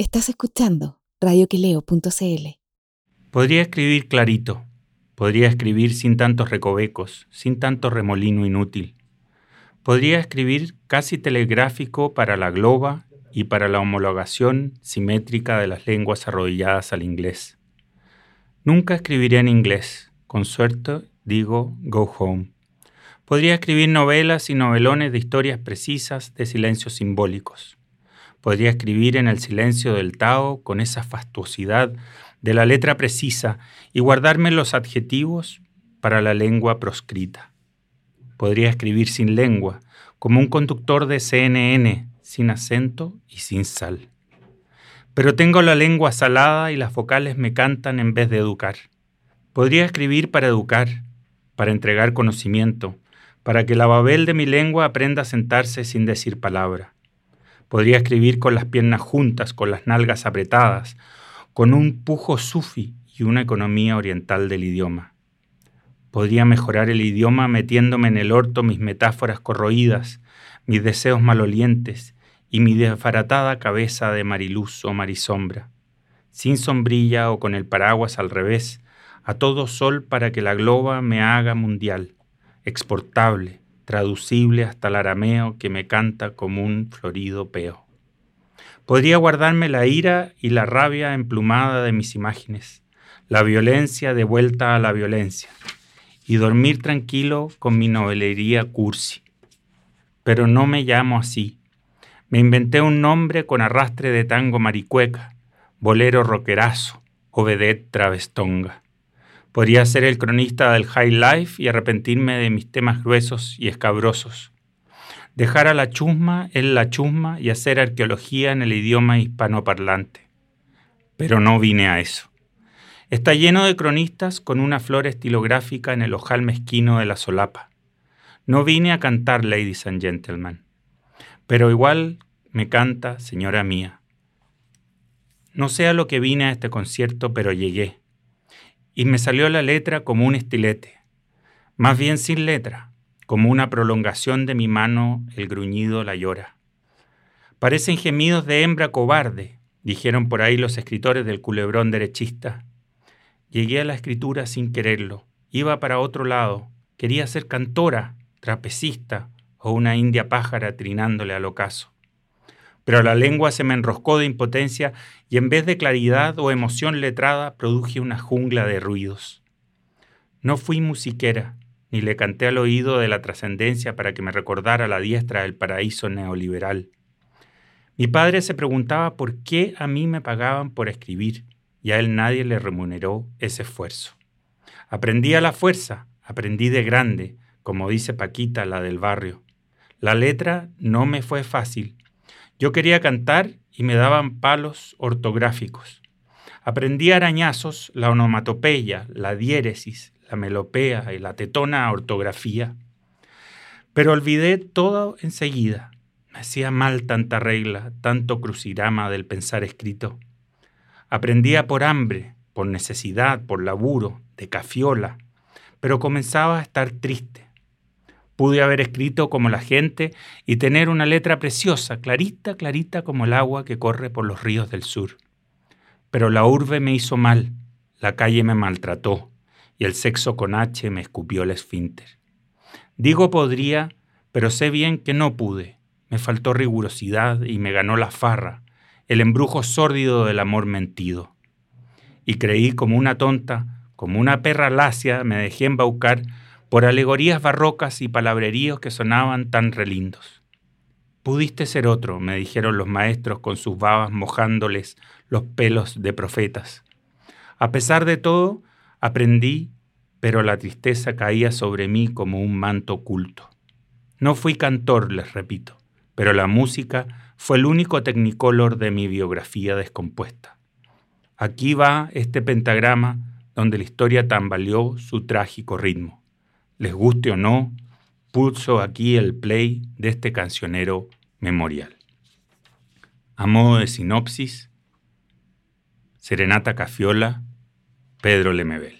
Estás escuchando radioquileo.cl. Podría escribir clarito, podría escribir sin tantos recovecos, sin tanto remolino inútil. Podría escribir casi telegráfico para la globa y para la homologación simétrica de las lenguas arrodilladas al inglés. Nunca escribiré en inglés, con suerte digo go home. Podría escribir novelas y novelones de historias precisas de silencios simbólicos. Podría escribir en el silencio del Tao con esa fastuosidad de la letra precisa y guardarme los adjetivos para la lengua proscrita. Podría escribir sin lengua, como un conductor de CNN, sin acento y sin sal. Pero tengo la lengua salada y las vocales me cantan en vez de educar. Podría escribir para educar, para entregar conocimiento, para que la babel de mi lengua aprenda a sentarse sin decir palabra. Podría escribir con las piernas juntas, con las nalgas apretadas, con un pujo sufi y una economía oriental del idioma. Podría mejorar el idioma metiéndome en el orto mis metáforas corroídas, mis deseos malolientes y mi desbaratada cabeza de mariluz o marisombra, sin sombrilla o con el paraguas al revés, a todo sol para que la globa me haga mundial, exportable, traducible hasta el arameo que me canta como un florido peo. Podría guardarme la ira y la rabia emplumada de mis imágenes, la violencia de vuelta a la violencia, y dormir tranquilo con mi novelería cursi. Pero no me llamo así. Me inventé un nombre con arrastre de tango maricueca, bolero roquerazo o travestonga. Podría ser el cronista del high life y arrepentirme de mis temas gruesos y escabrosos. Dejar a la chusma en la chusma y hacer arqueología en el idioma hispanoparlante. Pero no vine a eso. Está lleno de cronistas con una flor estilográfica en el ojal mezquino de la solapa. No vine a cantar, ladies and gentlemen. Pero igual me canta, señora mía. No sé a lo que vine a este concierto, pero llegué y me salió la letra como un estilete, más bien sin letra, como una prolongación de mi mano el gruñido la llora. Parecen gemidos de hembra cobarde, dijeron por ahí los escritores del culebrón derechista. Llegué a la escritura sin quererlo, iba para otro lado, quería ser cantora, trapecista o una india pájara trinándole al ocaso pero la lengua se me enroscó de impotencia y en vez de claridad o emoción letrada produje una jungla de ruidos. No fui musiquera, ni le canté al oído de la trascendencia para que me recordara la diestra del paraíso neoliberal. Mi padre se preguntaba por qué a mí me pagaban por escribir, y a él nadie le remuneró ese esfuerzo. Aprendí a la fuerza, aprendí de grande, como dice Paquita, la del barrio. La letra no me fue fácil, yo quería cantar y me daban palos ortográficos. Aprendí arañazos la onomatopeya, la diéresis, la melopea y la tetona ortografía. Pero olvidé todo enseguida. Me hacía mal tanta regla, tanto crucirama del pensar escrito. Aprendía por hambre, por necesidad, por laburo, de cafiola, pero comenzaba a estar triste. Pude haber escrito como la gente y tener una letra preciosa, clarita, clarita como el agua que corre por los ríos del sur. Pero la urbe me hizo mal, la calle me maltrató y el sexo con H me escupió el esfínter. Digo podría, pero sé bien que no pude. Me faltó rigurosidad y me ganó la farra, el embrujo sórdido del amor mentido. Y creí como una tonta, como una perra lacia, me dejé embaucar por alegorías barrocas y palabreríos que sonaban tan relindos. Pudiste ser otro, me dijeron los maestros con sus babas mojándoles los pelos de profetas. A pesar de todo, aprendí, pero la tristeza caía sobre mí como un manto oculto. No fui cantor, les repito, pero la música fue el único tecnicolor de mi biografía descompuesta. Aquí va este pentagrama donde la historia tambaleó su trágico ritmo les guste o no, pulso aquí el play de este cancionero memorial. A modo de sinopsis, Serenata Cafiola, Pedro Lemebel.